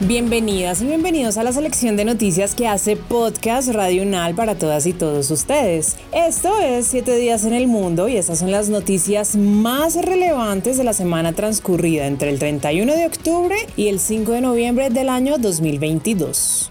Bienvenidas y bienvenidos a la selección de noticias que hace Podcast Radio Unal para todas y todos ustedes. Esto es 7 días en el mundo y estas son las noticias más relevantes de la semana transcurrida entre el 31 de octubre y el 5 de noviembre del año 2022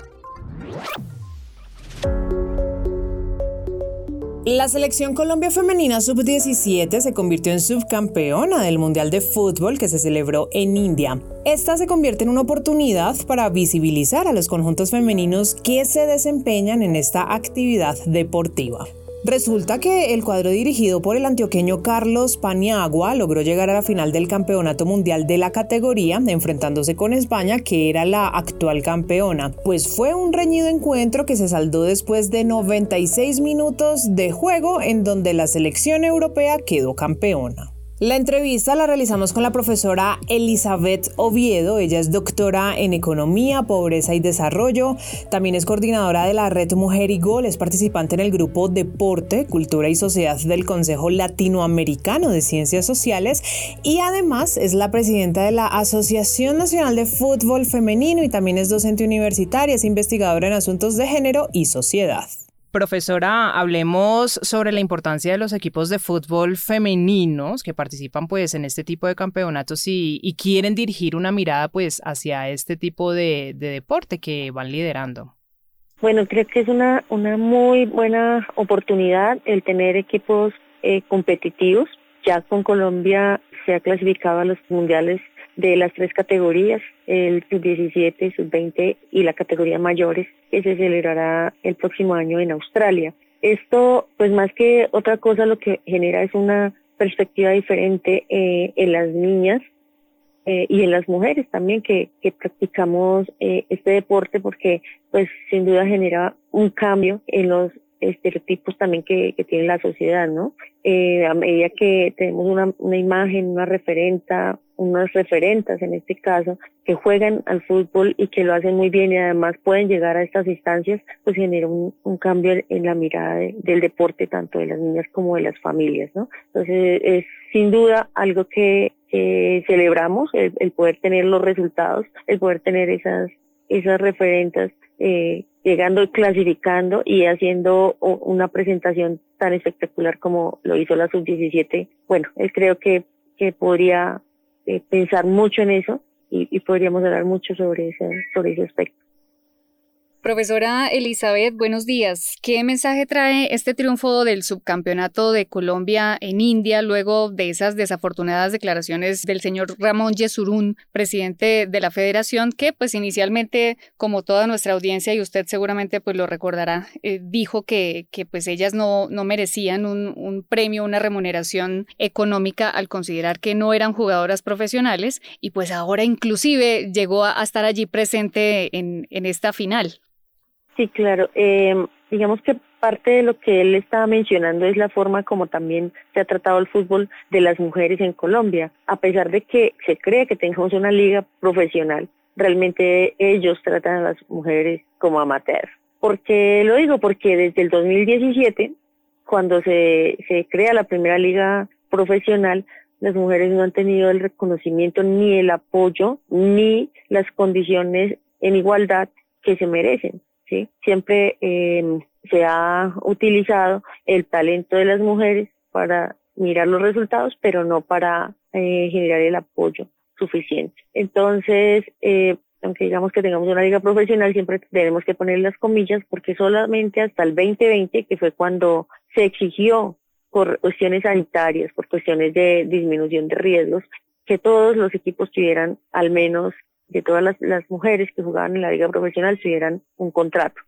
La selección Colombia Femenina Sub-17 se convirtió en subcampeona del Mundial de Fútbol que se celebró en India. Esta se convierte en una oportunidad para visibilizar a los conjuntos femeninos que se desempeñan en esta actividad deportiva. Resulta que el cuadro dirigido por el antioqueño Carlos Paniagua logró llegar a la final del Campeonato Mundial de la categoría, enfrentándose con España, que era la actual campeona. Pues fue un reñido encuentro que se saldó después de 96 minutos de juego en donde la selección europea quedó campeona. La entrevista la realizamos con la profesora Elizabeth Oviedo. Ella es doctora en Economía, Pobreza y Desarrollo. También es coordinadora de la Red Mujer y Gol. Es participante en el grupo Deporte, Cultura y Sociedad del Consejo Latinoamericano de Ciencias Sociales. Y además es la presidenta de la Asociación Nacional de Fútbol Femenino y también es docente universitaria. Es investigadora en asuntos de género y sociedad. Profesora, hablemos sobre la importancia de los equipos de fútbol femeninos que participan pues en este tipo de campeonatos y, quieren dirigir una mirada pues hacia este tipo de, deporte que van liderando. Bueno, creo que es una, una muy buena oportunidad el tener equipos eh, competitivos. Ya con Colombia se ha clasificado a los mundiales de las tres categorías, el sub-17, sub-20 y la categoría mayores, que se celebrará el próximo año en Australia. Esto, pues más que otra cosa, lo que genera es una perspectiva diferente eh, en las niñas eh, y en las mujeres también que, que practicamos eh, este deporte porque pues sin duda genera un cambio en los estereotipos también que, que tiene la sociedad, ¿no? Eh, a medida que tenemos una, una imagen, una referenta, unas referentes en este caso, que juegan al fútbol y que lo hacen muy bien y además pueden llegar a estas instancias, pues genera un, cambio en la mirada del deporte tanto de las niñas como de las familias, ¿no? Entonces es sin duda algo que, que celebramos, el, el, poder tener los resultados, el poder tener esas, esas referentes eh, llegando y clasificando y haciendo una presentación tan espectacular como lo hizo la sub-17. Bueno, él creo que, que podría eh, pensar mucho en eso y, y, podríamos hablar mucho sobre ese, sobre ese aspecto. Profesora Elizabeth, buenos días. ¿Qué mensaje trae este triunfo del subcampeonato de Colombia en India luego de esas desafortunadas declaraciones del señor Ramón Yesurún, presidente de la federación, que pues inicialmente, como toda nuestra audiencia y usted seguramente pues lo recordará, eh, dijo que, que pues ellas no, no merecían un, un premio, una remuneración económica al considerar que no eran jugadoras profesionales y pues ahora inclusive llegó a, a estar allí presente en, en esta final. Sí, claro. Eh, digamos que parte de lo que él estaba mencionando es la forma como también se ha tratado el fútbol de las mujeres en Colombia. A pesar de que se cree que tengamos una liga profesional, realmente ellos tratan a las mujeres como amateurs. ¿Por qué lo digo? Porque desde el 2017, cuando se, se crea la primera liga profesional, las mujeres no han tenido el reconocimiento ni el apoyo ni las condiciones en igualdad que se merecen. Siempre eh, se ha utilizado el talento de las mujeres para mirar los resultados, pero no para eh, generar el apoyo suficiente. Entonces, eh, aunque digamos que tengamos una liga profesional, siempre tenemos que poner las comillas porque solamente hasta el 2020, que fue cuando se exigió por cuestiones sanitarias, por cuestiones de disminución de riesgos, que todos los equipos tuvieran al menos, de todas las, las mujeres que jugaban en la liga profesional, tuvieran un contrato.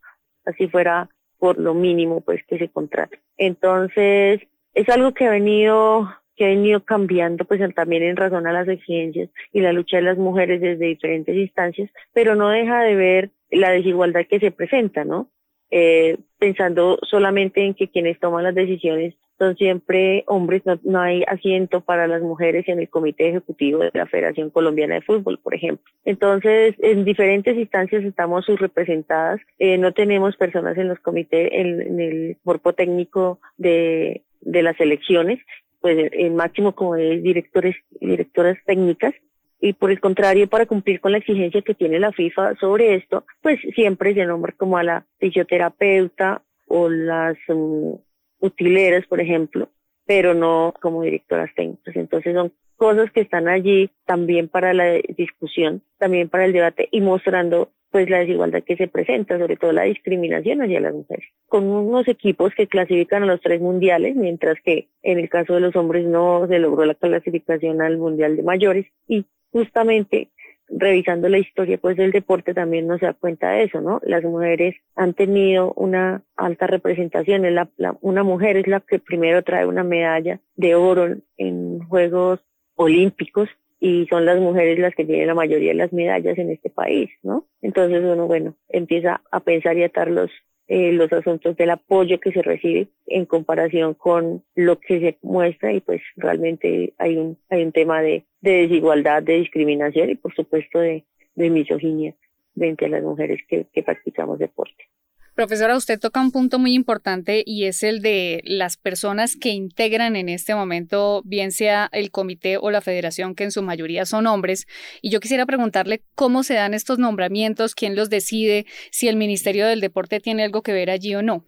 Así fuera por lo mínimo pues que se contrate. Entonces, es algo que ha venido que ha venido cambiando pues también en razón a las exigencias y la lucha de las mujeres desde diferentes instancias, pero no deja de ver la desigualdad que se presenta, ¿no? Eh, pensando solamente en que quienes toman las decisiones son siempre hombres, no, hay asiento para las mujeres en el comité ejecutivo de la Federación Colombiana de Fútbol, por ejemplo. Entonces, en diferentes instancias estamos subrepresentadas, eh, no tenemos personas en los comités, en, el cuerpo técnico de, de las elecciones, pues el máximo como es directores directoras técnicas, y por el contrario, para cumplir con la exigencia que tiene la FIFA sobre esto, pues siempre se nombra como a la fisioterapeuta o las um, utileras, por ejemplo, pero no como directoras técnicas. Entonces son cosas que están allí también para la discusión, también para el debate y mostrando pues la desigualdad que se presenta, sobre todo la discriminación hacia las mujeres. Con unos equipos que clasifican a los tres mundiales, mientras que en el caso de los hombres no se logró la clasificación al mundial de mayores y justamente revisando la historia pues del deporte también nos da cuenta de eso, ¿no? Las mujeres han tenido una alta representación, la, una mujer es la que primero trae una medalla de oro en Juegos Olímpicos y son las mujeres las que tienen la mayoría de las medallas en este país, ¿no? Entonces uno, bueno, empieza a pensar y atar los, eh, los asuntos del apoyo que se recibe en comparación con lo que se muestra y pues realmente hay un, hay un tema de, de desigualdad, de discriminación y por supuesto de, de misoginia frente a las mujeres que, que practicamos deporte. Profesora, usted toca un punto muy importante y es el de las personas que integran en este momento, bien sea el comité o la federación, que en su mayoría son hombres. Y yo quisiera preguntarle cómo se dan estos nombramientos, quién los decide, si el Ministerio del Deporte tiene algo que ver allí o no.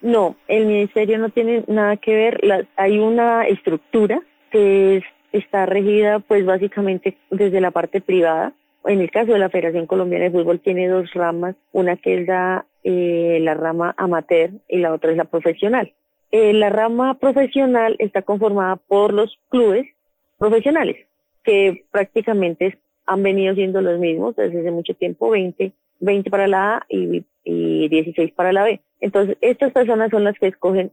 No, el Ministerio no tiene nada que ver. hay una estructura que está regida pues básicamente desde la parte privada en el caso de la Federación Colombiana de Fútbol tiene dos ramas, una que es la, eh, la rama amateur y la otra es la profesional. Eh, la rama profesional está conformada por los clubes profesionales, que prácticamente han venido siendo los mismos desde hace mucho tiempo, 20, 20 para la A y, y 16 para la B. Entonces, estas personas son las que escogen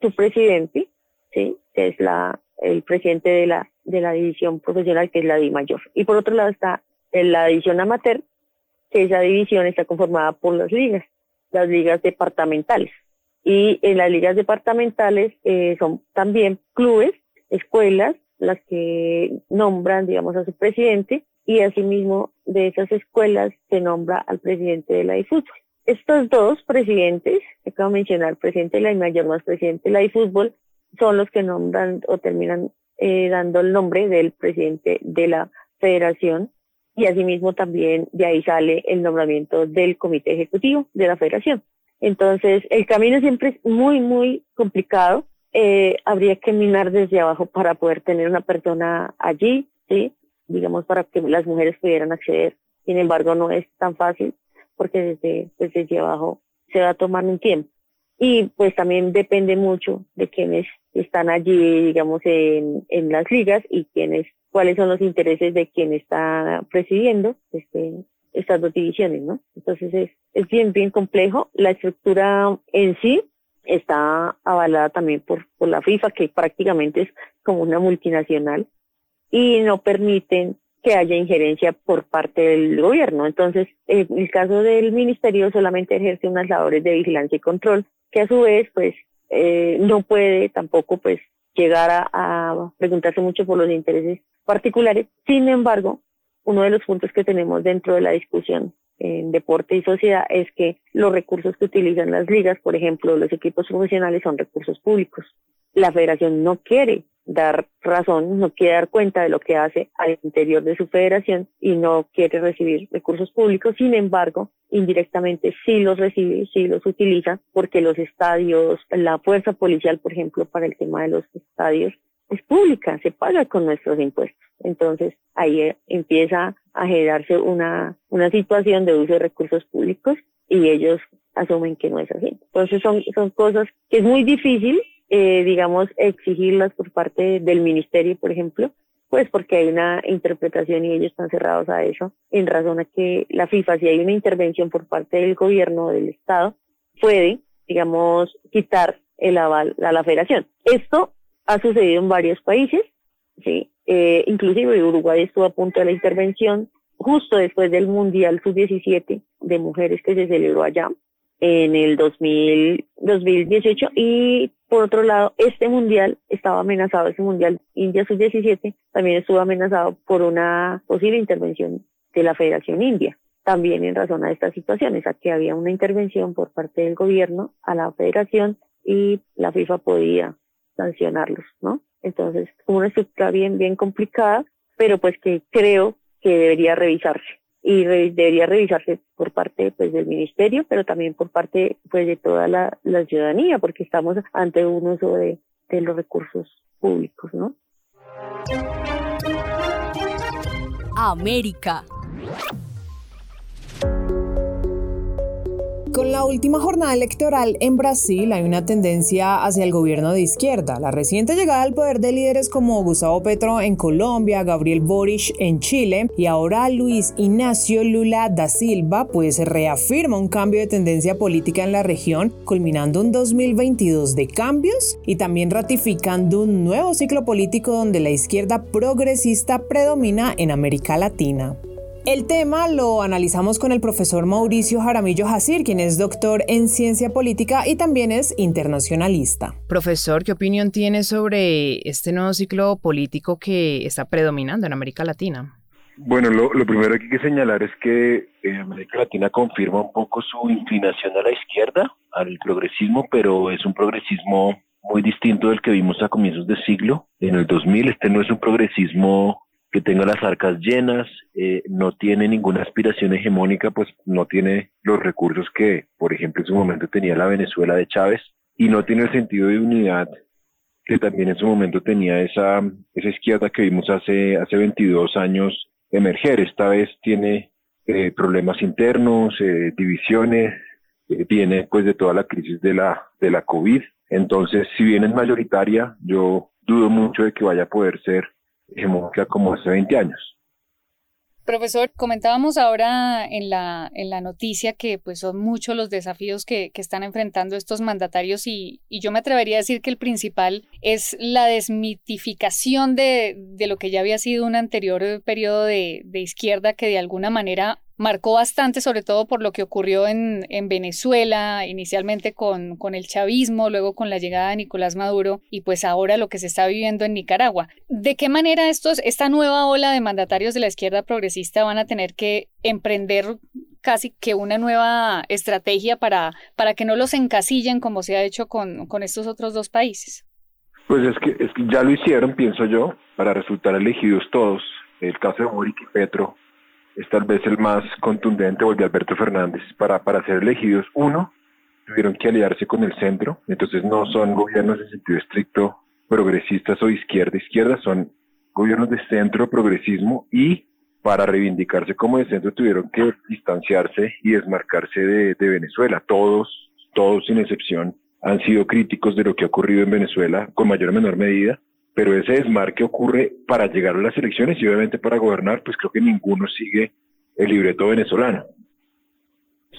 su presidente, ¿sí? que es la, el presidente de la, de la división profesional, que es la D mayor. Y por otro lado está en la división amateur, esa división está conformada por las ligas, las ligas departamentales. Y en las ligas departamentales eh, son también clubes, escuelas, las que nombran, digamos, a su presidente y asimismo de esas escuelas se nombra al presidente de la eFútbol. Estos dos presidentes, acabo de mencionar, presidente de la mayor más presidente de la eFútbol, son los que nombran o terminan eh, dando el nombre del presidente de la federación y asimismo también de ahí sale el nombramiento del comité ejecutivo de la federación. Entonces, el camino siempre es muy, muy complicado. Eh, habría que minar desde abajo para poder tener una persona allí, ¿sí? digamos, para que las mujeres pudieran acceder. Sin embargo, no es tan fácil porque desde, pues, desde abajo se va a un tiempo. Y pues también depende mucho de quienes están allí, digamos, en, en las ligas y quienes cuáles son los intereses de quien está presidiendo este, estas dos divisiones, ¿no? Entonces es, bien, bien complejo. La estructura en sí está avalada también por, por la FIFA, que prácticamente es como una multinacional, y no permiten que haya injerencia por parte del gobierno. Entonces, en el caso del ministerio solamente ejerce unas labores de vigilancia y control, que a su vez, pues, eh, no puede tampoco, pues, llegar a, preguntarse mucho por los intereses particulares. Sin embargo, uno de los puntos que tenemos dentro de la discusión en deporte y sociedad es que los recursos que utilizan las ligas, por ejemplo, los equipos profesionales son recursos públicos. La federación no quiere dar razón, no quiere dar cuenta de lo que hace al interior de su federación y no quiere recibir recursos públicos. Sin embargo, indirectamente sí los recibe, sí los utiliza, porque los estadios, la fuerza policial, por ejemplo, para el tema de los estadios, es pública, se paga con nuestros impuestos. Entonces, ahí eh, empieza a generarse una, una situación de uso de recursos públicos y ellos asumen que no es así. Entonces, son, son cosas que es muy difícil eh, digamos, exigirlas por parte del ministerio, por ejemplo, pues porque hay una interpretación y ellos están cerrados a eso, en razón a que la FIFA, si hay una intervención por parte del gobierno o del Estado, puede, digamos, quitar el aval a la federación. Esto ha sucedido en varios países, ¿sí? Eh, inclusive Uruguay estuvo a punto de la intervención justo después del Mundial Sub-17 de mujeres que se celebró allá en el 2000, 2018 y por otro lado, este mundial estaba amenazado, ese mundial India Sub-17 también estuvo amenazado por una posible intervención de la Federación India, también en razón a estas situaciones, a que había una intervención por parte del gobierno a la federación y la FIFA podía sancionarlos, ¿no? Entonces, una estructura bien, bien complicada, pero pues que creo que debería revisarse y debería revisarse por parte pues del ministerio pero también por parte pues de toda la, la ciudadanía porque estamos ante un uso de, de los recursos públicos no América Con la última jornada electoral en Brasil hay una tendencia hacia el gobierno de izquierda. La reciente llegada al poder de líderes como Gustavo Petro en Colombia, Gabriel Boric en Chile y ahora Luis Ignacio Lula da Silva pues reafirma un cambio de tendencia política en la región, culminando un 2022 de cambios y también ratificando un nuevo ciclo político donde la izquierda progresista predomina en América Latina. El tema lo analizamos con el profesor Mauricio Jaramillo Jacir, quien es doctor en ciencia política y también es internacionalista. Profesor, ¿qué opinión tiene sobre este nuevo ciclo político que está predominando en América Latina? Bueno, lo, primero que hay que señalar es que eh, América Latina confirma un poco su inclinación a la izquierda, al progresismo, pero es un progresismo muy distinto del que vimos a comienzos de siglo. En el 2000 este no es un progresismo que tenga las arcas llenas, eh, no tiene ninguna aspiración hegemónica, pues no tiene los recursos que, por ejemplo, en su momento tenía la Venezuela de Chávez, y no tiene el sentido de unidad que también en su momento tenía esa, esa izquierda que vimos hace, hace 22 años emerger. Esta vez tiene eh, problemas internos, eh, divisiones, viene pues de toda la crisis de la, de la COVID. Entonces, si bien es mayoritaria, yo dudo mucho de que vaya a poder ser como hace 20 años. Profesor, comentábamos ahora en la, en la noticia que pues son muchos los desafíos que, que están enfrentando estos mandatarios y, y, yo me atrevería a decir que el principal es la desmitificación de, de lo que ya había sido un anterior periodo de, de izquierda que de alguna manera marcó bastante, sobre todo por lo que ocurrió en, en Venezuela, inicialmente con, el chavismo, luego con la llegada de Nicolás Maduro y pues ahora lo que se está viviendo en Nicaragua. ¿De qué manera estos, esta nueva ola de mandatarios de la izquierda progresista van a tener que emprender casi que una nueva estrategia para, para que no los encasillen como se ha hecho con, con estos otros dos países? Pues es que, es que ya lo hicieron, pienso yo, para resultar elegidos todos. El caso de Boric y Petro es tal vez el más contundente, de Alberto Fernández, para, para ser elegidos. Uno, tuvieron que aliarse con el centro, entonces no son gobiernos en sentido estricto progresistas o izquierda, izquierda, son gobiernos de centro, progresismo, y para reivindicarse como de centro tuvieron que distanciarse y desmarcarse de, de Venezuela. Todos, todos sin excepción, han sido críticos de lo que ha ocurrido en Venezuela, con mayor o menor medida, pero ese desmarque ocurre para llegar a las elecciones y obviamente para gobernar, pues creo que ninguno sigue el libreto venezolano.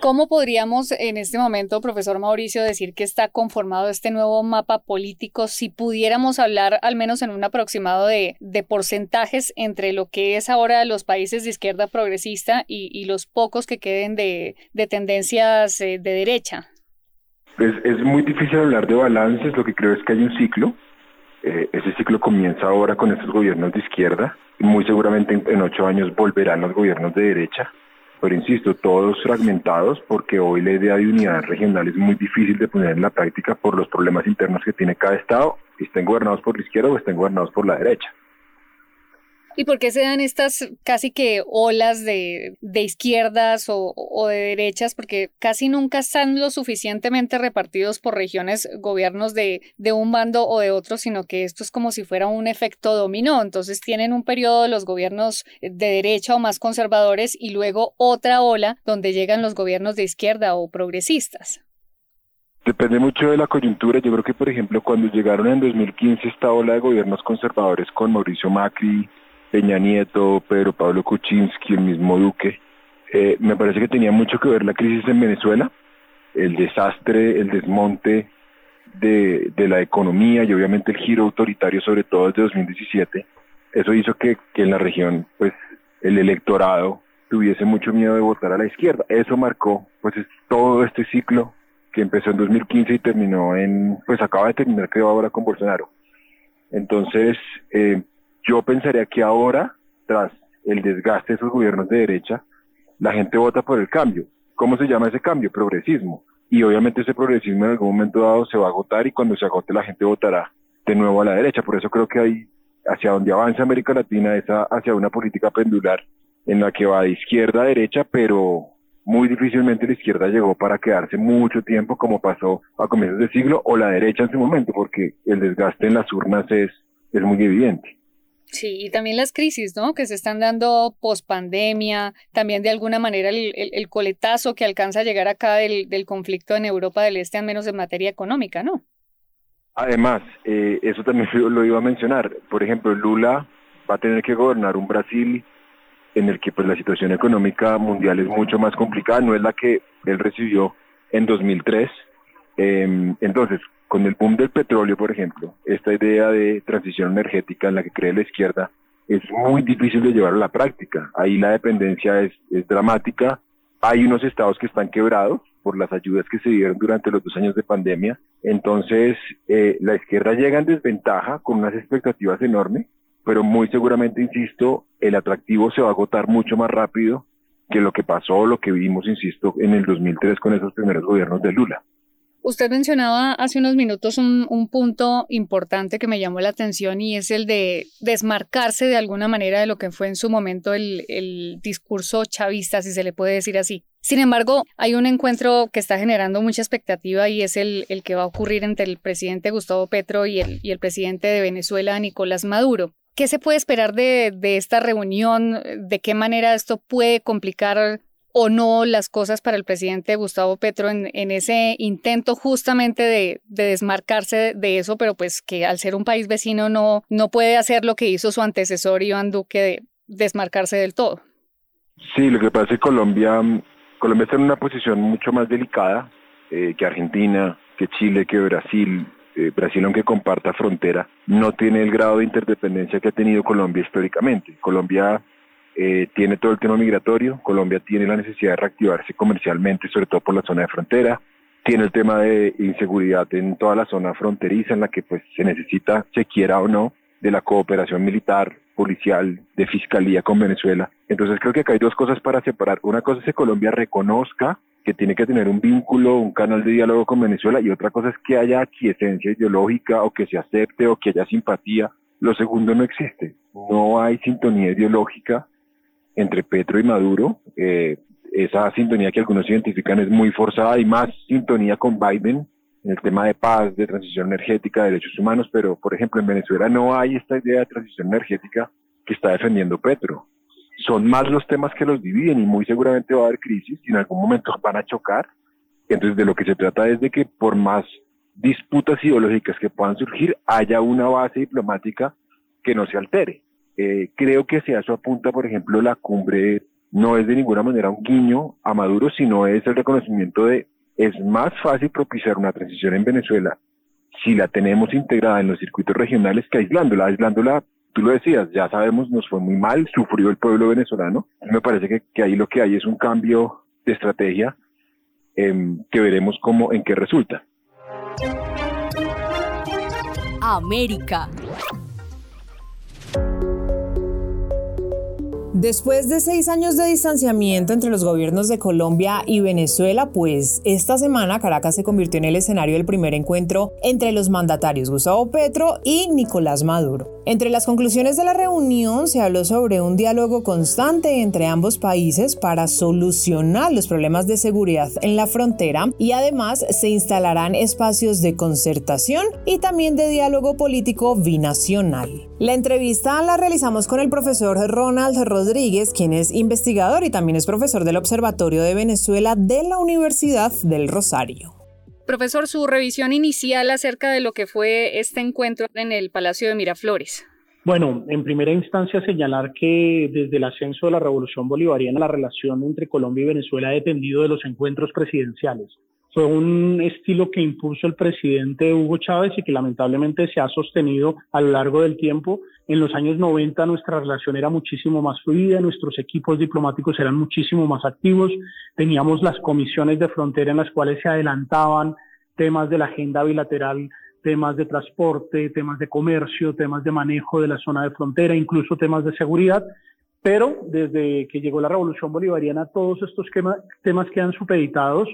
¿Cómo podríamos en este momento, profesor Mauricio, decir que está conformado este nuevo mapa político si pudiéramos hablar al menos en un aproximado de, de porcentajes entre lo que es ahora los países de izquierda progresista y, y los pocos que queden de, de tendencias eh, de derecha? Pues es muy difícil hablar de balances, lo que creo es que hay un ciclo, eh, ese ciclo comienza ahora con estos gobiernos de izquierda y muy seguramente en, ocho años volverán los gobiernos de derecha. pero insisto, todos fragmentados porque hoy la idea de unidad regional es muy difícil de poner en la práctica por los problemas internos que tiene cada estado, estén gobernados por la izquierda o estén gobernados por la derecha. ¿Y por qué se dan estas casi que olas de, izquierdas o, de derechas? Porque casi nunca están lo suficientemente repartidos por regiones, gobiernos de, de un bando o de otro, sino que esto es como si fuera un efecto dominó. Entonces tienen un periodo los gobiernos de derecha o más conservadores y luego otra ola donde llegan los gobiernos de izquierda o progresistas. Depende mucho de la coyuntura. Yo creo que, por ejemplo, cuando llegaron en 2015 esta ola de gobiernos conservadores con Mauricio Macri, Peña Nieto, Pedro Pablo Kuczynski, el mismo Duque. Eh, me parece que tenía mucho que ver la crisis en Venezuela, el desastre, el desmonte de, la economía y obviamente el giro autoritario, sobre todo desde 2017. Eso hizo que, en la región, pues, el electorado tuviese mucho miedo de votar a la izquierda. Eso marcó, pues, todo este ciclo que empezó en 2015 y terminó en, pues, acaba de terminar, creo, ahora con Bolsonaro. Entonces, eh, yo pensaría que ahora, tras el desgaste de esos gobiernos de derecha, la gente vota por el cambio. ¿Cómo se llama ese cambio? Progresismo. Y obviamente ese progresismo en algún momento dado se va a agotar y cuando se agote la gente votará de nuevo a la derecha. Por eso creo que hay hacia donde avanza América Latina es hacia una política pendular en la que va de izquierda a derecha, pero muy difícilmente la izquierda llegó para quedarse mucho tiempo como pasó a comienzos de siglo o la derecha en su momento, porque el desgaste en las urnas es, es muy evidente. Sí, y también las crisis, ¿no? Que se están dando post pandemia, también de alguna manera el, coletazo que alcanza a llegar acá del, conflicto en Europa del Este, al menos en materia económica, ¿no? Además, eh, eso también lo iba a mencionar. Por ejemplo, Lula va a tener que gobernar un Brasil en el que pues la situación económica mundial es mucho más complicada, no es la que él recibió en 2003. Em, entonces, con el boom del petróleo, por ejemplo, esta idea de transición energética en la que cree la izquierda es muy difícil de llevar a la práctica. Ahí la dependencia es, dramática. Hay unos estados que están quebrados por las ayudas que se dieron durante los dos años de pandemia. Entonces, eh, la izquierda llega en desventaja con unas expectativas enormes, pero muy seguramente, insisto, el atractivo se va a agotar mucho más rápido que lo que pasó, lo que vimos, insisto, en el 2003 con esos primeros gobiernos de Lula. Usted mencionaba hace unos minutos un, punto importante que me llamó la atención y es el de desmarcarse de alguna manera de lo que fue en su momento el, discurso chavista, si se le puede decir así. Sin embargo, hay un encuentro que está generando mucha expectativa y es el, que va a ocurrir entre el presidente Gustavo Petro y el, presidente de Venezuela, Nicolás Maduro. ¿Qué se puede esperar de, esta reunión? ¿De qué manera esto puede complicar o no las cosas para el presidente Gustavo Petro en, ese intento justamente de, desmarcarse de eso, pero pues que al ser un país vecino no, no puede hacer lo que hizo su antecesor Iván Duque de desmarcarse del todo. Sí, lo que pasa es que Colombia, Colombia está en una posición mucho más delicada eh, que Argentina, que Chile, que Brasil. Eh, Brasil, aunque comparta frontera, no tiene el grado de interdependencia que ha tenido Colombia históricamente. Colombia eh, tiene todo el tema migratorio, Colombia tiene la necesidad de reactivarse comercialmente, sobre todo por la zona de frontera, tiene el tema de inseguridad en toda la zona fronteriza en la que pues se necesita, se quiera o no, de la cooperación militar, policial, de fiscalía con Venezuela. Entonces creo que acá hay dos cosas para separar. Una cosa es que Colombia reconozca que tiene que tener un vínculo, un canal de diálogo con Venezuela y otra cosa es que haya esencia ideológica o que se acepte o que haya simpatía. Lo segundo no existe. No hay sintonía ideológica entre Petro y Maduro. Eh, esa sintonía que algunos identifican es muy forzada, y más sintonía con Biden en el tema de paz, de transición energética, de derechos humanos, pero por ejemplo en Venezuela no hay esta idea de transición energética que está defendiendo Petro. Son más los temas que los dividen y muy seguramente va a haber crisis y en algún momento van a chocar. Entonces de lo que se trata es de que por más disputas ideológicas que puedan surgir, haya una base diplomática que no se altere. Eh, creo que si a eso apunta, por ejemplo, la cumbre no es de ninguna manera un guiño a Maduro, sino es el reconocimiento de es más fácil propiciar una transición en Venezuela si la tenemos integrada en los circuitos regionales que aislándola. Aislándola, tú lo decías, ya sabemos, nos fue muy mal, sufrió el pueblo venezolano. Me parece que, que ahí lo que hay es un cambio de estrategia em, que veremos cómo, en qué resulta. América. Después de seis años de distanciamiento entre los gobiernos de Colombia y Venezuela, pues esta semana Caracas se convirtió en el escenario del primer encuentro entre los mandatarios Gustavo Petro y Nicolás Maduro. Entre las conclusiones de la reunión se habló sobre un diálogo constante entre ambos países para solucionar los problemas de seguridad en la frontera y además se instalarán espacios de concertación y también de diálogo político binacional. La entrevista la realizamos con el profesor Ronald Rodríguez, quien es investigador y también es profesor del Observatorio de Venezuela de la Universidad del Rosario. Profesor, su revisión inicial acerca de lo que fue este encuentro en el Palacio de Miraflores. Bueno, en primera instancia señalar que desde el ascenso de la Revolución Bolivariana la relación entre Colombia y Venezuela ha dependido de los encuentros presidenciales fue un estilo que impuso el presidente Hugo Chávez y que lamentablemente se ha sostenido a lo largo del tiempo. En los años 90 nuestra relación era muchísimo más fluida, nuestros equipos diplomáticos eran muchísimo más activos, teníamos las comisiones de frontera en las cuales se adelantaban temas de la agenda bilateral, temas de transporte, temas de comercio, temas de manejo de la zona de frontera, incluso temas de seguridad. Pero desde que llegó la revolución bolivariana, todos estos temas quedan supeditados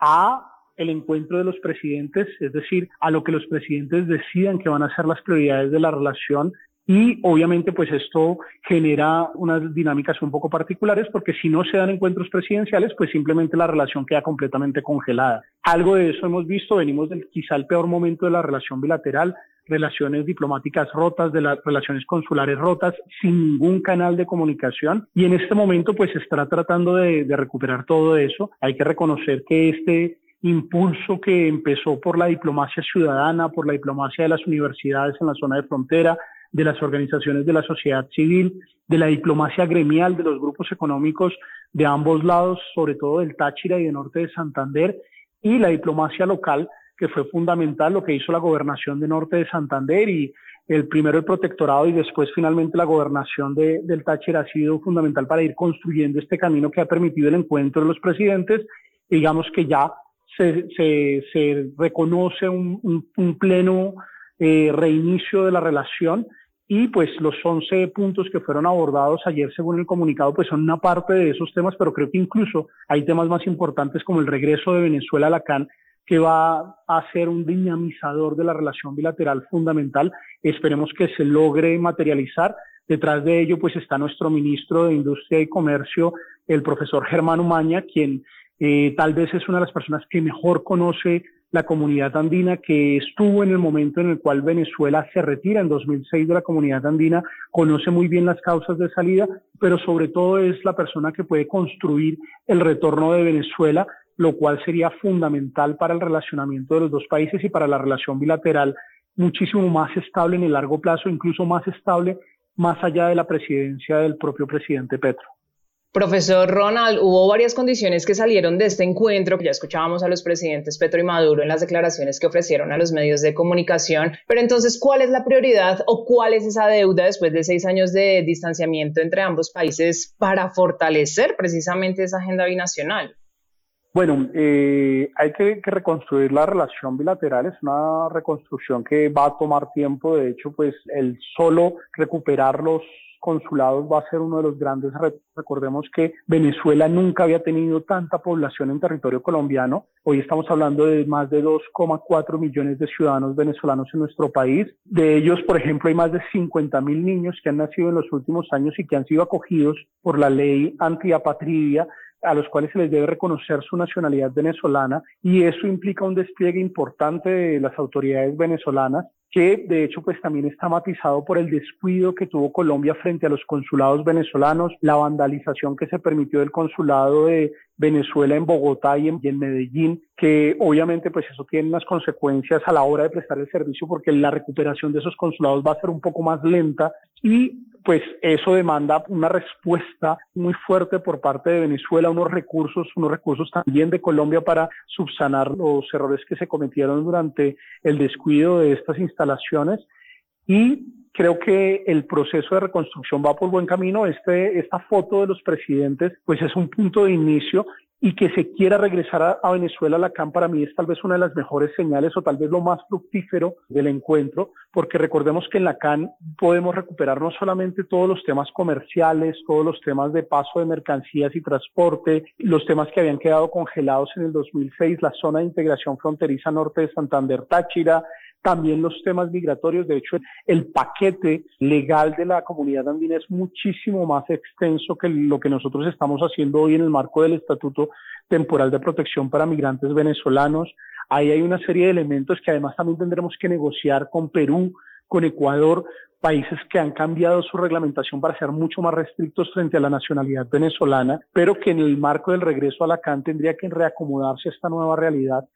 a el encuentro de los presidentes, es decir, a lo que los presidentes decidan que van a ser las prioridades de la relación y obviamente pues esto genera unas dinámicas un poco particulares porque si no se dan encuentros presidenciales pues simplemente la relación queda completamente congelada. Algo de eso hemos visto, venimos del quizá el peor momento de la relación bilateral, relaciones diplomáticas rotas, de las relaciones consulares rotas, sin ningún canal de comunicación. Y en este momento, pues, se está tratando de, de recuperar todo eso. Hay que reconocer que este impulso que empezó por la diplomacia ciudadana, por la diplomacia de las universidades en la zona de frontera, de las organizaciones de la sociedad civil, de la diplomacia gremial, de los grupos económicos de ambos lados, sobre todo del Táchira y del norte de Santander, y la diplomacia local, que fue fundamental lo que hizo la gobernación de Norte de Santander y el primero el protectorado y después finalmente la gobernación de, del Táchira ha sido fundamental para ir construyendo este camino que ha permitido el encuentro de los presidentes. Digamos que ya se, se, se reconoce un, un, pleno eh, reinicio de la relación y pues los 11 puntos que fueron abordados ayer según el comunicado pues son una parte de esos temas, pero creo que incluso hay temas más importantes como el regreso de Venezuela a la CAN que va a ser un dinamizador de la relación bilateral fundamental. Esperemos que se logre materializar. Detrás de ello, pues está nuestro ministro de Industria y Comercio, el profesor Germán Umaña, quien eh, tal vez es una de las personas que mejor conoce la comunidad andina, que estuvo en el momento en el cual Venezuela se retira en 2006 de la comunidad andina, conoce muy bien las causas de salida, pero sobre todo es la persona que puede construir el retorno de Venezuela lo cual sería fundamental para el relacionamiento de los dos países y para la relación bilateral muchísimo más estable en el largo plazo, incluso más estable más allá de la presidencia del propio presidente Petro. Profesor Ronald, hubo varias condiciones que salieron de este encuentro, ya escuchábamos a los presidentes Petro y Maduro en las declaraciones que ofrecieron a los medios de comunicación, pero entonces, ¿cuál es la prioridad o cuál es esa deuda después de seis años de distanciamiento entre ambos países para fortalecer precisamente esa agenda binacional? Bueno, eh, hay que, reconstruir la relación bilateral, es una reconstrucción que va a tomar tiempo, de hecho, pues el solo recuperar los consulados va a ser uno de los grandes. Recordemos que Venezuela nunca había tenido tanta población en territorio colombiano. Hoy estamos hablando de más de 2,4 millones de ciudadanos venezolanos en nuestro país. De ellos, por ejemplo, hay más de 50 mil niños que han nacido en los últimos años y que han sido acogidos por la ley antiapatridia a los cuales se les debe reconocer su nacionalidad venezolana y eso implica un despliegue importante de las autoridades venezolanas que de hecho pues también está matizado por el descuido que tuvo Colombia frente a los consulados venezolanos, la vandalización que se permitió del consulado de Venezuela en Bogotá y en, y en, Medellín, que obviamente pues eso tiene unas consecuencias a la hora de prestar el servicio porque la recuperación de esos consulados va a ser un poco más lenta y pues eso demanda una respuesta muy fuerte por parte de Venezuela, unos recursos, unos recursos también de Colombia para subsanar los errores que se cometieron durante el descuido de estas instalaciones. Y creo que el proceso de reconstrucción va por buen camino. Este, esta foto de los presidentes, pues es un punto de inicio y que se quiera regresar a, Venezuela, la CAN para mí es tal vez una de las mejores señales o tal vez lo más fructífero del encuentro, porque recordemos que en la CAN podemos recuperar no solamente todos los temas comerciales, todos los temas de paso de mercancías y transporte, los temas que habían quedado congelados en el 2006, la zona de integración fronteriza norte de Santander Táchira, también los temas migratorios. De hecho, el paquete legal de la comunidad andina es muchísimo más extenso que lo que nosotros estamos haciendo hoy en el marco del Estatuto Temporal de Protección para Migrantes Venezolanos. Ahí hay una serie de elementos que además también tendremos que negociar con Perú, con Ecuador, países que han cambiado su reglamentación para ser mucho más restrictos frente a la nacionalidad venezolana, pero que en el marco del regreso a la CAN tendría que reacomodarse a esta nueva realidad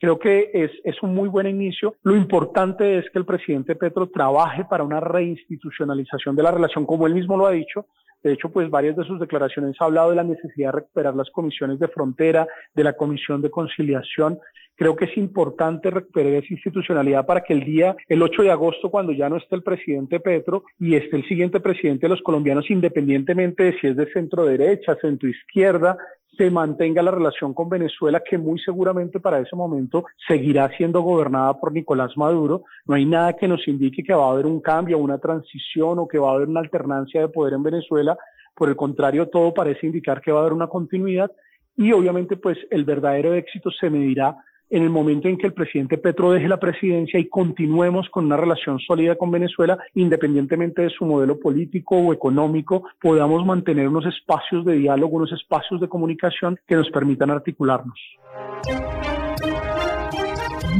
Creo que es, un muy buen inicio. Lo importante es que el presidente Petro trabaje para una reinstitucionalización de la relación, como él mismo lo ha dicho. De hecho, pues varias de sus declaraciones ha hablado de la necesidad de recuperar las comisiones de frontera, de la comisión de conciliación. Creo que es importante recuperar esa institucionalidad para que el día, el 8 de agosto, cuando ya no esté el presidente Petro y esté el siguiente presidente de los colombianos, independientemente de si es de centro derecha, centro izquierda, se mantenga la relación con Venezuela, que muy seguramente para ese momento seguirá siendo gobernada por Nicolás Maduro. No hay nada que nos indique que va a haber un cambio, una transición o que va a haber una alternancia de poder en Venezuela. Por el contrario, todo parece indicar que va a haber una continuidad y obviamente pues el verdadero éxito se medirá en el momento en que el presidente Petro deje la presidencia y continuemos con una relación sólida con Venezuela, independientemente de su modelo político o económico, podamos mantener unos espacios de diálogo, unos espacios de comunicación que nos permitan articularnos.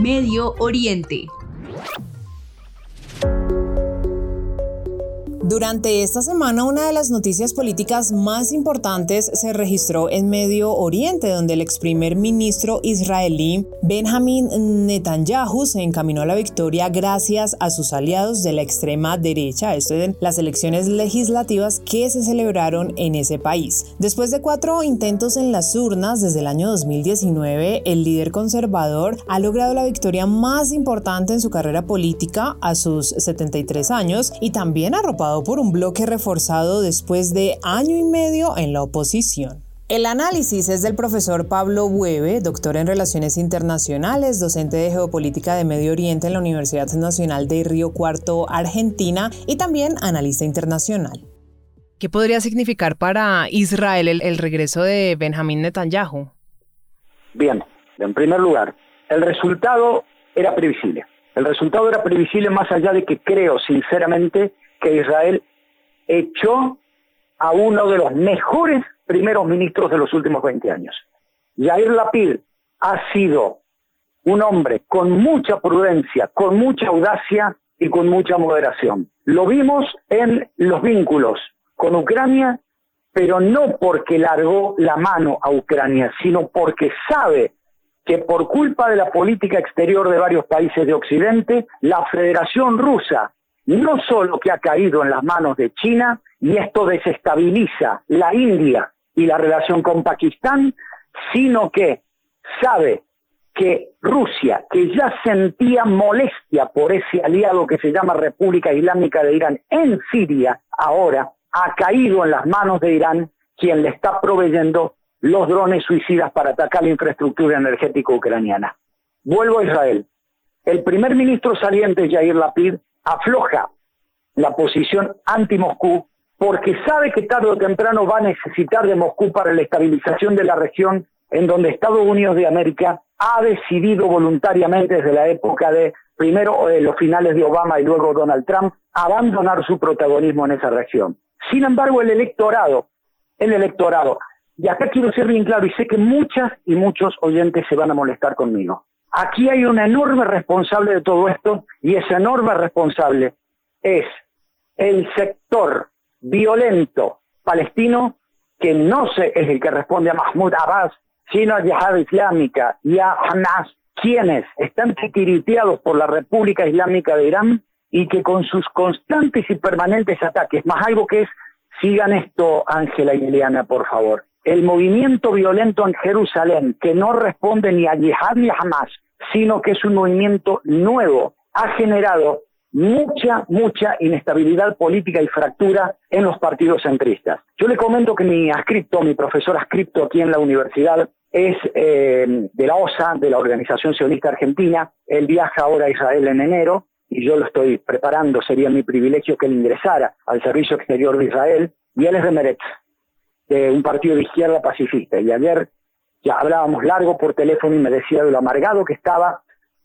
Medio Oriente. Durante esta semana, una de las noticias políticas más importantes se registró en Medio Oriente, donde el ex primer ministro israelí Benjamin Netanyahu se encaminó a la victoria gracias a sus aliados de la extrema derecha, esto en las elecciones legislativas que se celebraron en ese país. Después de cuatro intentos en las urnas desde el año 2019, el líder conservador ha logrado la victoria más importante en su carrera política a sus 73 años y también arropado por un bloque reforzado después de año y medio en la oposición. El análisis es del profesor Pablo Bueve, doctor en Relaciones Internacionales, docente de Geopolítica de Medio Oriente en la Universidad Nacional de Río Cuarto, Argentina, y también analista internacional. ¿Qué podría significar para Israel el, el regreso de Benjamín Netanyahu? Bien, en primer lugar, el resultado era previsible. El resultado era previsible más allá de que creo sinceramente que Israel echó a uno de los mejores primeros ministros de los últimos 20 años. Yair Lapid ha sido un hombre con mucha prudencia, con mucha audacia y con mucha moderación. Lo vimos en los vínculos con Ucrania, pero no porque largó la mano a Ucrania, sino porque sabe que por culpa de la política exterior de varios países de Occidente, la Federación Rusa no solo que ha caído en las manos de China, y esto desestabiliza la India y la relación con Pakistán, sino que sabe que Rusia, que ya sentía molestia por ese aliado que se llama República Islámica de Irán en Siria, ahora ha caído en las manos de Irán, quien le está proveyendo los drones suicidas para atacar la infraestructura energética ucraniana. Vuelvo a Israel. El primer ministro saliente, Yair Lapid, afloja la posición anti-Moscú porque sabe que tarde o temprano va a necesitar de Moscú para la estabilización de la región en donde Estados Unidos de América ha decidido voluntariamente desde la época de primero eh, los finales de Obama y luego Donald Trump abandonar su protagonismo en esa región. Sin embargo, el electorado, el electorado, y acá quiero ser bien claro y sé que muchas y muchos oyentes se van a molestar conmigo. Aquí hay un enorme responsable de todo esto y ese enorme responsable es el sector violento palestino que no es el que responde a Mahmoud Abbas, sino a Yihad Islámica y a Hamas, quienes están titiriteados por la República Islámica de Irán y que con sus constantes y permanentes ataques, más algo que es, sigan esto, Ángela y Eliana, por favor. El movimiento violento en Jerusalén, que no responde ni a Yihad ni a Hamas, sino que es un movimiento nuevo, ha generado mucha, mucha inestabilidad política y fractura en los partidos centristas. Yo le comento que mi ascripto, mi profesor ascripto aquí en la universidad, es eh, de la OSA, de la Organización Sionista Argentina. Él viaja ahora a Israel en enero y yo lo estoy preparando. Sería mi privilegio que él ingresara al Servicio Exterior de Israel. Y él es de Meretz, de un partido de izquierda pacifista. Y ayer ya hablábamos largo por teléfono y me decía de lo amargado que estaba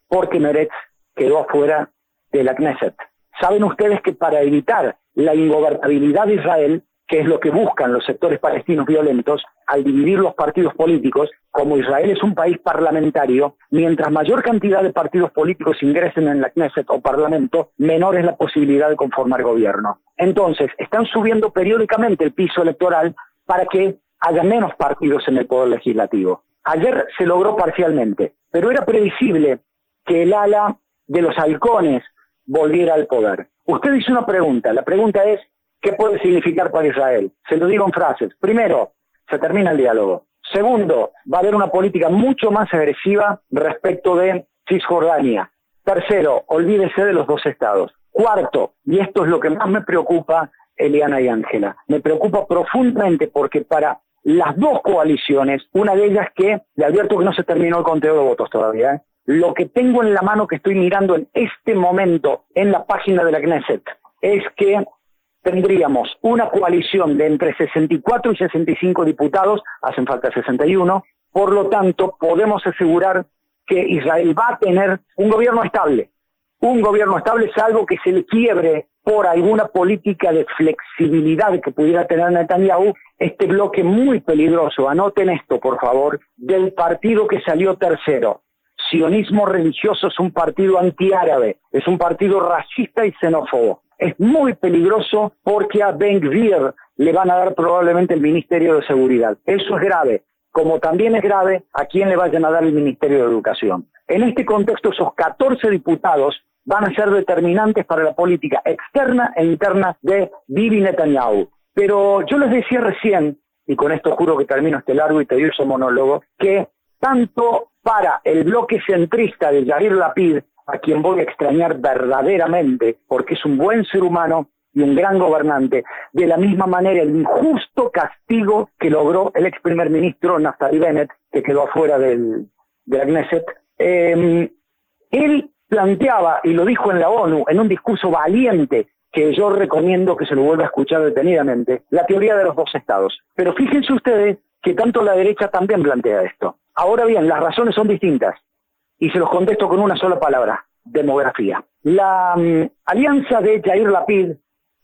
porque Meretz quedó afuera de la Knesset. Saben ustedes que para evitar la ingobernabilidad de Israel, que es lo que buscan los sectores palestinos violentos, al dividir los partidos políticos, como Israel es un país parlamentario, mientras mayor cantidad de partidos políticos ingresen en la Knesset o Parlamento, menor es la posibilidad de conformar gobierno. Entonces, están subiendo periódicamente el piso electoral para que haya menos partidos en el poder legislativo. Ayer se logró parcialmente, pero era previsible que el ala de los halcones volviera al poder. Usted hizo una pregunta, la pregunta es, ¿qué puede significar para Israel? Se lo digo en frases. Primero, se termina el diálogo. Segundo, va a haber una política mucho más agresiva respecto de Cisjordania. Tercero, olvídese de los dos estados. Cuarto, y esto es lo que más me preocupa, Eliana y Ángela, me preocupa profundamente porque para las dos coaliciones, una de ellas que, le advierto que no se terminó el conteo de votos todavía, ¿eh? Lo que tengo en la mano que estoy mirando en este momento en la página de la Knesset es que tendríamos una coalición de entre 64 y 65 diputados, hacen falta 61, por lo tanto podemos asegurar que Israel va a tener un gobierno estable. Un gobierno estable es algo que se le quiebre por alguna política de flexibilidad que pudiera tener Netanyahu, este bloque muy peligroso, anoten esto por favor, del partido que salió tercero, sionismo religioso es un partido antiárabe, es un partido racista y xenófobo. Es muy peligroso porque a Ben Gvir le van a dar probablemente el Ministerio de Seguridad. Eso es grave, como también es grave a quién le vayan a dar el Ministerio de Educación. En este contexto, esos 14 diputados van a ser determinantes para la política externa e interna de Bibi Netanyahu. Pero yo les decía recién, y con esto juro que termino este largo y tedioso monólogo, que tanto para el bloque centrista de Jair Lapid, a quien voy a extrañar verdaderamente, porque es un buen ser humano y un gran gobernante, de la misma manera el injusto castigo que logró el ex primer ministro Naftali Bennett, que quedó afuera del, de la em, él planteaba, y lo dijo en la ONU, en un discurso valiente, que yo recomiendo que se lo vuelva a escuchar detenidamente, la teoría de los dos estados. Pero fíjense ustedes que tanto la derecha también plantea esto. Ahora bien, las razones son distintas y se los contesto con una sola palabra, demografía. La mm, alianza de Jair Lapid,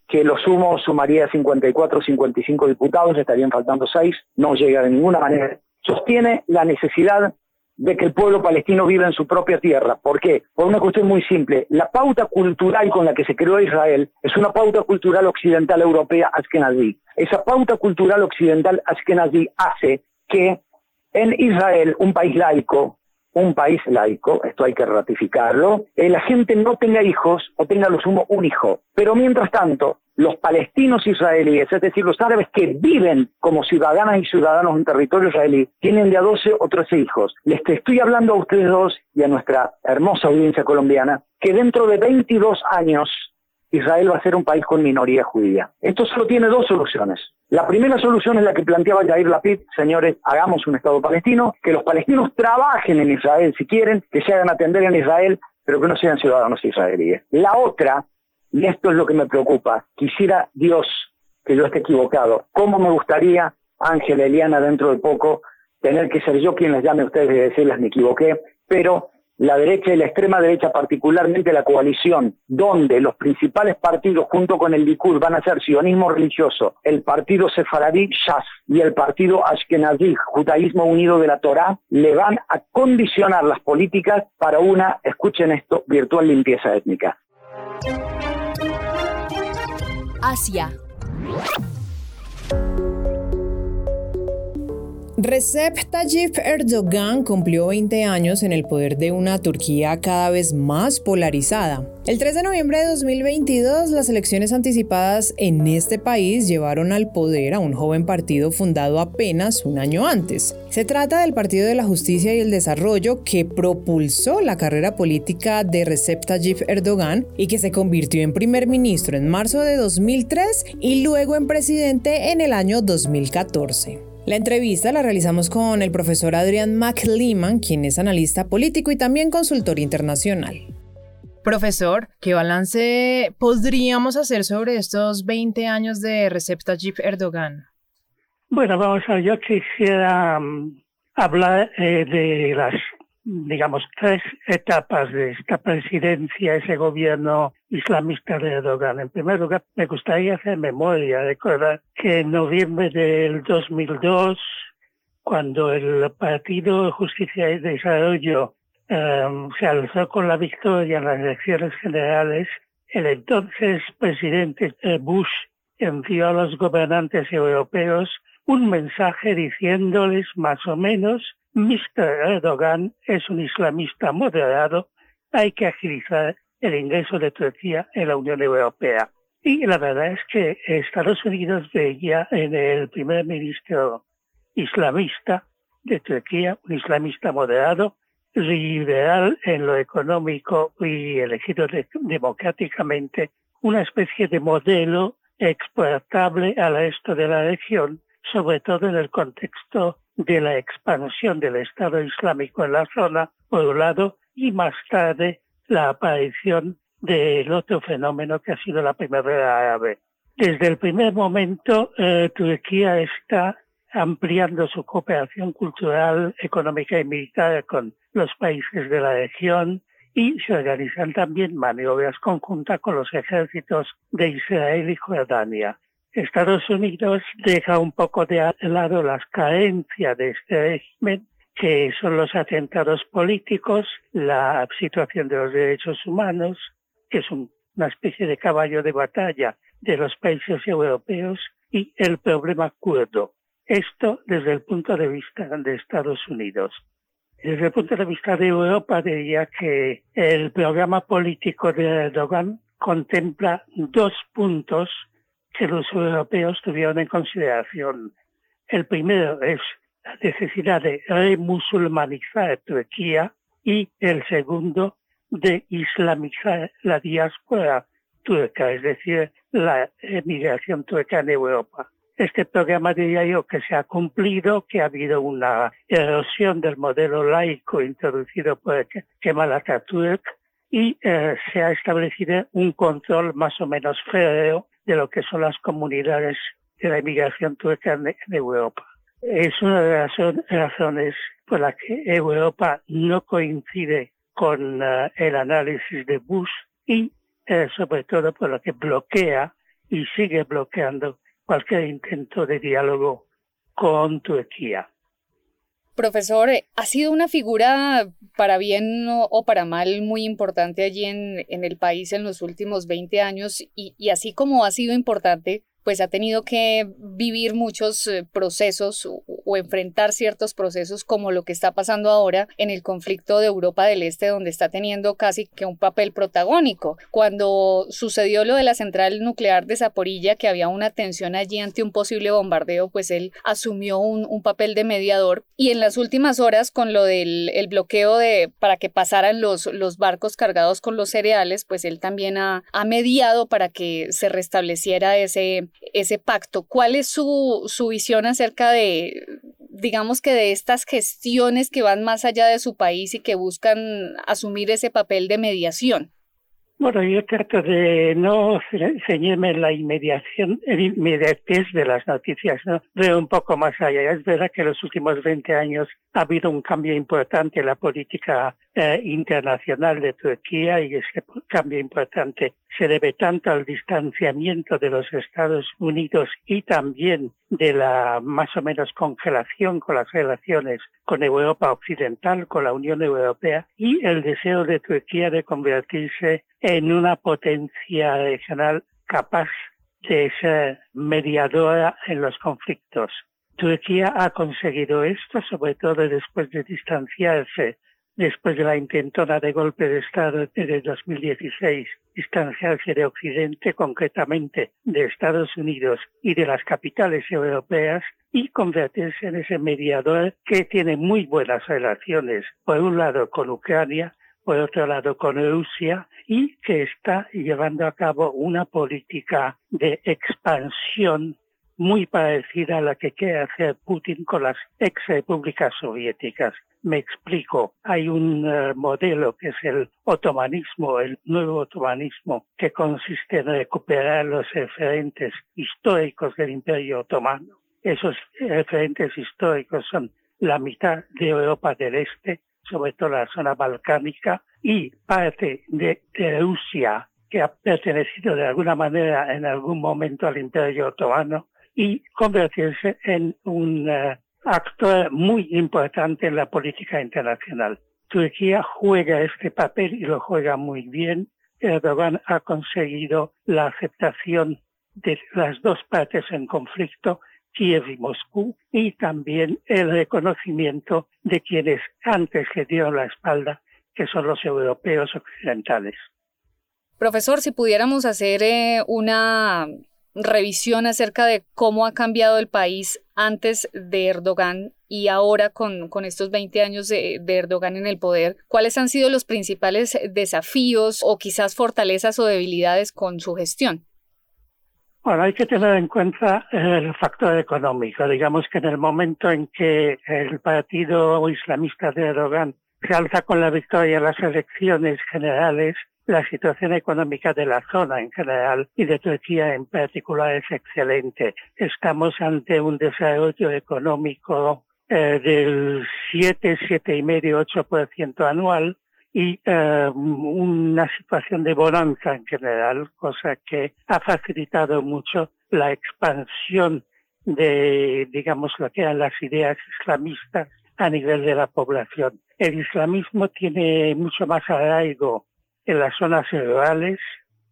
que lo sumo sumaría 54 o 55 diputados, estarían faltando 6, no llega de ninguna manera, sostiene la necesidad de que el pueblo palestino viva en su propia tierra. ¿Por qué? Por una cuestión muy simple. La pauta cultural con la que se creó Israel es una pauta cultural occidental europea ashkenazí. Esa pauta cultural occidental ashkenazí hace que en Israel, un país laico, un país laico, esto hay que ratificarlo, eh, la gente no tenga hijos o tenga lo sumo un hijo. Pero mientras tanto, los palestinos israelíes, es decir, los árabes que viven como ciudadanas y ciudadanos en territorio israelí, tienen de a 12 o 13 hijos. Les estoy hablando a ustedes dos y a nuestra hermosa audiencia colombiana que dentro de 22 años Israel va a ser un país con minoría judía. Esto solo tiene dos soluciones. La primera solución es la que planteaba Jair Lapid, señores, hagamos un Estado palestino, que los palestinos trabajen en Israel si quieren, que se hagan atender en Israel, pero que no sean ciudadanos israelíes. La otra, y esto es lo que me preocupa, quisiera Dios que yo esté equivocado, cómo me gustaría, Ángela, Eliana, dentro de poco, tener que ser yo quien les llame a ustedes y decirles me equivoqué, pero la derecha y la extrema derecha, particularmente la coalición, donde los principales partidos junto con el Likud van a ser sionismo religioso, el partido sefaradí Shas y el partido Ashkenazí, judaísmo unido de la Torá, le van a condicionar las políticas para una, escuchen esto, virtual limpieza étnica. Asia. Recep Tayyip Erdogan cumplió 20 años en el poder de una Turquía cada vez más polarizada. El 3 de noviembre de 2022, las elecciones anticipadas en este país llevaron al poder a un joven partido fundado apenas un año antes. Se trata del Partido de la Justicia y el Desarrollo que propulsó la carrera política de Recep Tayyip Erdogan y que se convirtió en primer ministro en marzo de 2003 y luego en presidente en el año 2014. La entrevista la realizamos con el profesor Adrian McLeeman, quien es analista político y también consultor internacional. Profesor, ¿qué balance podríamos hacer sobre estos 20 años de Recep Tayyip Erdogan? Bueno, vamos a ver, yo quisiera mm, hablar eh, de las digamos, tres etapas de esta presidencia, ese gobierno islamista de Erdogan. En primer lugar, me gustaría hacer memoria, recordar que en noviembre del 2002, cuando el Partido Justicia y Desarrollo em, se alzó con la victoria en las elecciones generales, el entonces presidente Bush envió a los gobernantes europeos un mensaje diciéndoles más o menos Mr. Erdogan es un islamista moderado, hay que agilizar el ingreso de Turquía en la Unión Europea. Y la verdad es que Estados Unidos veía en el primer ministro islamista de Turquía, un islamista moderado, liberal en lo económico y elegido democráticamente, una especie de modelo exportable al resto de la región, sobre todo en el contexto de la expansión del Estado Islámico en la zona, por un lado, y más tarde la aparición del otro fenómeno que ha sido la primavera árabe. Desde el primer momento, eh, Turquía está ampliando su cooperación cultural, económica y militar con los países de la región y se organizan también maniobras conjuntas con los ejércitos de Israel y Jordania. Estados Unidos deja un poco de lado las carencias de este régimen, que son los atentados políticos, la situación de los derechos humanos, que es una especie de caballo de batalla de los países europeos, y el problema kurdo. Esto desde el punto de vista de Estados Unidos. Desde el punto de vista de Europa diría que el programa político de Erdogan contempla dos puntos que los europeos tuvieron en consideración. El primero es la necesidad de remusulmanizar Turquía y el segundo de islamizar la diáspora turca, es decir, la emigración turca en Europa. Este programa diría yo que se ha cumplido, que ha habido una erosión del modelo laico introducido por Kemal Atatürk y eh, se ha establecido un control más o menos férreo de lo que son las comunidades de la inmigración turca en, Europa. Es una de las razones por las que Europa no coincide con eh, el análisis de Bush y eh, sobre todo por lo que bloquea y sigue bloqueando cualquier intento de diálogo con Turquía. Profesor, ha sido una figura para bien o para mal muy importante allí en, en el país en los últimos 20 años y, y así como ha sido importante, pues ha tenido que vivir muchos eh, procesos o, enfrentar ciertos procesos como lo que está pasando ahora en el conflicto de Europa del Este, donde está teniendo casi que un papel protagónico. Cuando sucedió lo de la central nuclear de Zaporilla, que había una tensión allí ante un posible bombardeo, pues él asumió un, papel de mediador. Y en las últimas horas, con lo del bloqueo de, para que pasaran los, los barcos cargados con los cereales, pues él también ha, ha mediado para que se restableciera ese ese pacto. ¿Cuál es su, su visión acerca de, digamos que de estas gestiones que van más allá de su país y que buscan asumir ese papel de mediación? Bueno, yo trato de no ceñirme la inmediación, inmediatez de las noticias, ¿no? Veo un poco más allá. Es verdad que en los últimos 20 años ha habido un cambio importante en la política eh, internacional de Turquía y ese cambio importante se debe tanto al distanciamiento de los Estados Unidos y también de la más o menos congelación con las relaciones con Europa Occidental, con la Unión Europea y el deseo de Turquía de convertirse en una potencia regional capaz de ser mediadora en los conflictos. Turquía ha conseguido esto, sobre todo después de distanciarse, después de la intentona de golpe de Estado de 2016, distanciarse de Occidente, concretamente de Estados Unidos y de las capitales europeas, y convertirse en ese mediador que tiene muy buenas relaciones, por un lado con Ucrania, por otro lado con Rusia, y que está llevando a cabo una política de expansión muy parecida a la que quiere hacer Putin con las ex repúblicas soviéticas. Me explico, hay un eh, modelo que es el otomanismo, el nuevo otomanismo, que consiste en recuperar los referentes históricos del Imperio Otomano. Esos referentes históricos son la mitad de Europa del Este, sobre todo la zona balcánica, y parte de Rusia, que ha pertenecido de alguna manera en algún momento al Imperio Otomano, y convertirse en un eh, actor muy importante en la política internacional. Turquía juega este papel y lo juega muy bien. Erdogan ha conseguido la aceptación de las dos partes en conflicto, Kiev y Moscú, y también el reconocimiento de quienes antes le dieron la espalda, que son los europeos occidentales. Profesor, si pudiéramos hacer eh, una revisión acerca de cómo ha cambiado el país antes de Erdogan y ahora con, con estos 20 años de, Erdogan en el poder, ¿cuáles han sido los principales desafíos o quizás fortalezas o debilidades con su gestión? Bueno, hay que tener en cuenta el factor económico. Digamos que en el momento en que el partido islamista de Erdogan se alza con la victoria en las elecciones generales, la situación económica de la zona en general y de Turquía en particular es excelente. Estamos ante un desarrollo económico eh, del 7, 7,5, 8% anual y eh, una situación de bonanza en general, cosa que ha facilitado mucho la expansión de, digamos, lo que eran las ideas islamistas a nivel de la población. El islamismo tiene mucho más arraigo en las zonas rurales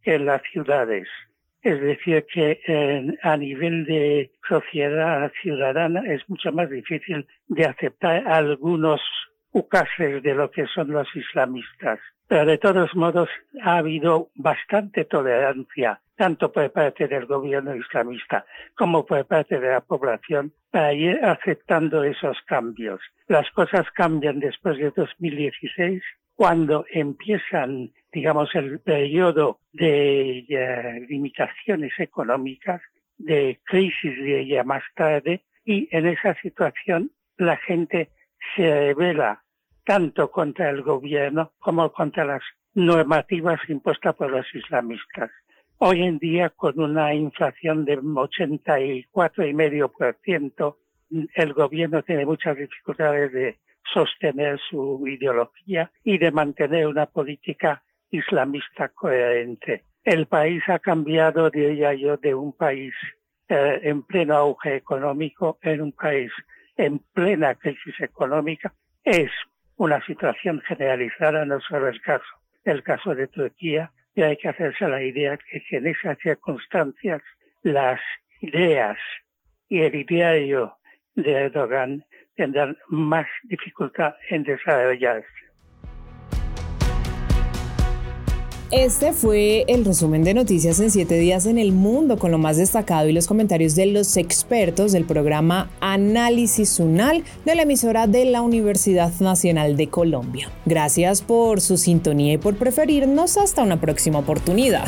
en las ciudades. Es decir, que a nivel de sociedad ciudadana es mucho más difícil de aceptar algunos ucases de lo que son los islamistas. Pero de todos modos ha habido bastante tolerancia, tanto por parte del gobierno islamista como por parte de la población, para ir aceptando esos cambios. Las cosas cambian después de 2016 cuando empiezan, digamos, el periodo de limitaciones económicas, de crisis de ella más tarde, y en esa situación la gente se revela tanto contra el gobierno como contra las normativas impuestas por los islamistas. Hoy en día, con una inflación de 84,5%, el gobierno tiene muchas dificultades de sostener su ideología y de mantener una política islamista coherente. El país ha cambiado, diría yo, de un país eh, en pleno auge económico en un país en plena crisis económica. Es una situación generalizada, no solo el caso, el caso de Turquía, y hay que hacerse la idea que, que en esas circunstancias las ideas y el ideario de Erdogan tendrán más dificultad en desarrollarse. Este fue el resumen de noticias en siete días en el mundo con lo más destacado y los comentarios de los expertos del programa Análisis Unal de la emisora de la Universidad Nacional de Colombia. Gracias por su sintonía y por preferirnos. Hasta una próxima oportunidad